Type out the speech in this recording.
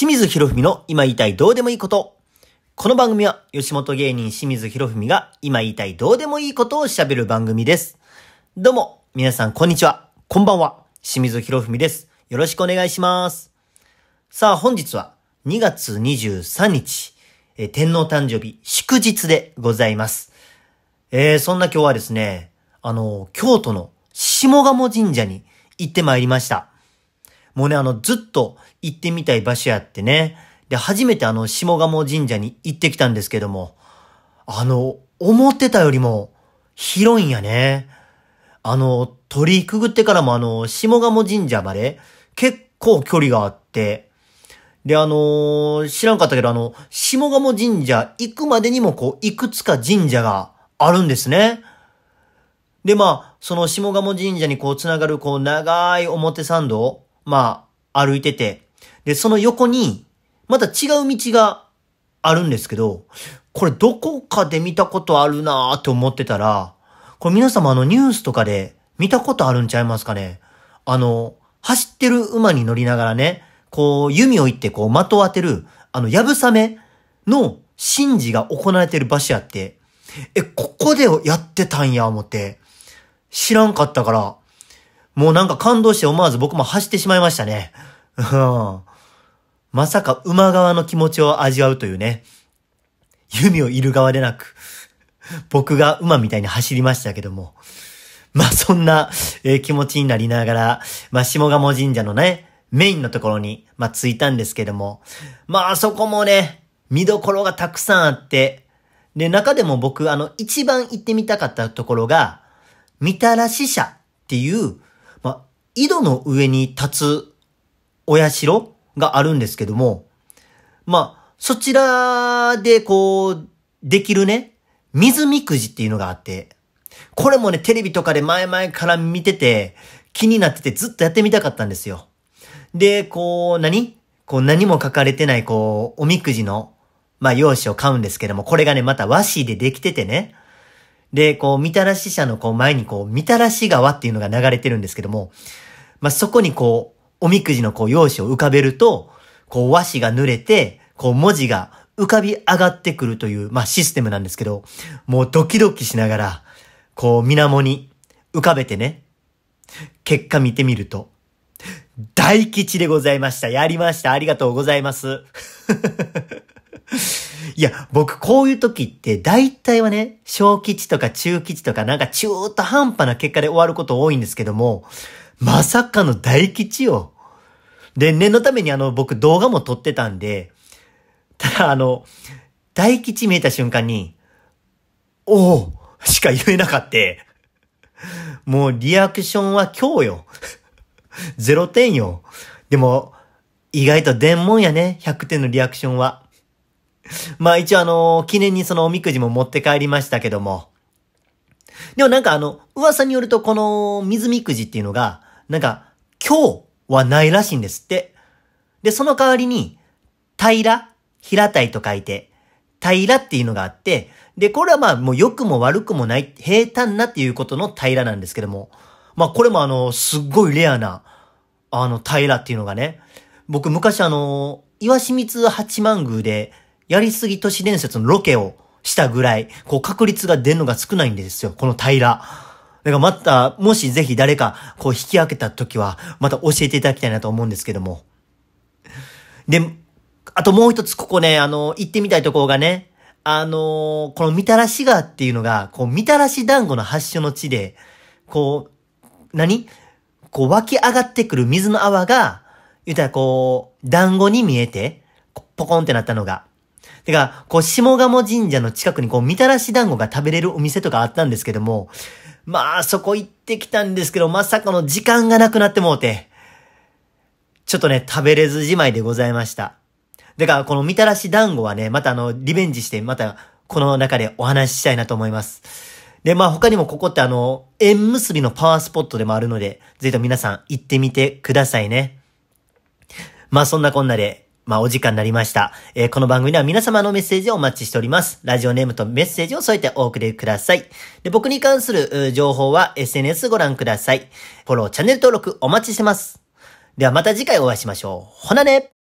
清水博文の今言いたいどうでもいいこと。この番組は吉本芸人清水博文が今言いたいどうでもいいことを喋る番組です。どうも、皆さんこんにちは。こんばんは。清水博文です。よろしくお願いします。さあ、本日は2月23日、え天皇誕生日祝日でございます。えー、そんな今日はですね、あの、京都の下鴨神社に行ってまいりました。もうね、あの、ずっと行ってみたい場所やってね。で、初めてあの、下鴨神社に行ってきたんですけども、あの、思ってたよりも広いんやね。あの、鳥居くぐってからもあの、下鴨神社まで結構距離があって、で、あのー知らんかったけど、あの、下鴨神社行くまでにもこう、いくつか神社があるんですね。で、まあ、その下鴨神社にこう、つながるこう、長い表参道、まあ、歩いてて、で、その横に、また違う道があるんですけど、これどこかで見たことあるなーって思ってたら、これ皆様あのニュースとかで見たことあるんちゃいますかね。あの、走ってる馬に乗りながらね、こう、弓をいってこう、的を当てる、あの、やぶさめの神事が行われてる場所やって、え、ここでやってたんや、思って、知らんかったから、もうなんか感動して思わず僕も走ってしまいましたね。うん。まさか馬側の気持ちを味わうというね。弓をいる側でなく、僕が馬みたいに走りましたけども。まあそんな、えー気持ちになりながら、まあ下鴨神社のね、メインのところに、まあ着いたんですけども。まあそこもね、見どころがたくさんあって、で、中でも僕、あの、一番行ってみたかったところが、みたらし社っていう、井戸の上に立つお社があるんですけども、まあ、そちらでこう、できるね、水みくじっていうのがあって、これもね、テレビとかで前々から見てて、気になっててずっとやってみたかったんですよ。で、こう、何？こう何も書かれてない、こう、おみくじの、まあ、用紙を買うんですけども、これがね、また和紙でできててね。で、こう、みたらし社のこう前にこう、みたらし川っていうのが流れてるんですけども、まあ、そこにこう、おみくじのこう、用紙を浮かべると、こう、和紙が濡れて、こう、文字が浮かび上がってくるという、まあ、システムなんですけど、もうドキドキしながら、こう、水面に浮かべてね、結果見てみると、大吉でございました。やりました。ありがとうございます。いや、僕こういう時って大体はね、小吉とか中吉とかなんか中途半端な結果で終わること多いんですけども、まさかの大吉よ。で、念のためにあの僕動画も撮ってたんで、ただあの、大吉見えた瞬間に、おおしか言えなかった。もうリアクションは今日よ。ゼロ点よ。でも、意外と伝聞やね、100点のリアクションは。まあ一応あの、記念にそのおみくじも持って帰りましたけども。でもなんかあの、噂によるとこの水みくじっていうのが、なんか、今日はないらしいんですって。で、その代わりに、平平たいと書いて、平っていうのがあって、で、これはまあもう良くも悪くもない、平坦なっていうことの平なんですけども。まあこれもあの、すっごいレアな、あの、平っていうのがね。僕昔あの、岩清水八幡宮で、やりすぎ都市伝説のロケをしたぐらい、こう確率が出るのが少ないんですよ、この平。だからまた、もしぜひ誰か、こう引き分けた時は、また教えていただきたいなと思うんですけども。で、あともう一つここね、あの、行ってみたいところがね、あのこのみたらし川っていうのが、こう、みたらし団子の発祥の地で、こう、何？こう湧き上がってくる水の泡が、言ったらこう、団子に見えて、ポコンってなったのが。てか、こう、下鴨神社の近くにこう、みたらし団子が食べれるお店とかあったんですけども、まあ、そこ行ってきたんですけど、まさかの時間がなくなってもうて、ちょっとね、食べれずじまいでございました。だから、このみたらし団子はね、またあの、リベンジして、また、この中でお話ししたいなと思います。で、まあ他にもここってあの、縁結びのパワースポットでもあるので、ぜひと皆さん行ってみてくださいね。まあそんなこんなで、まあお時間になりました。えーこの番組では皆様のメッセージをお待ちしております。ラジオネームとメッセージを添えてお送りください。で、僕に関する情報は SNS ご覧ください。フォロー、チャンネル登録お待ちしてます。ではまた次回お会いしましょう。ほなね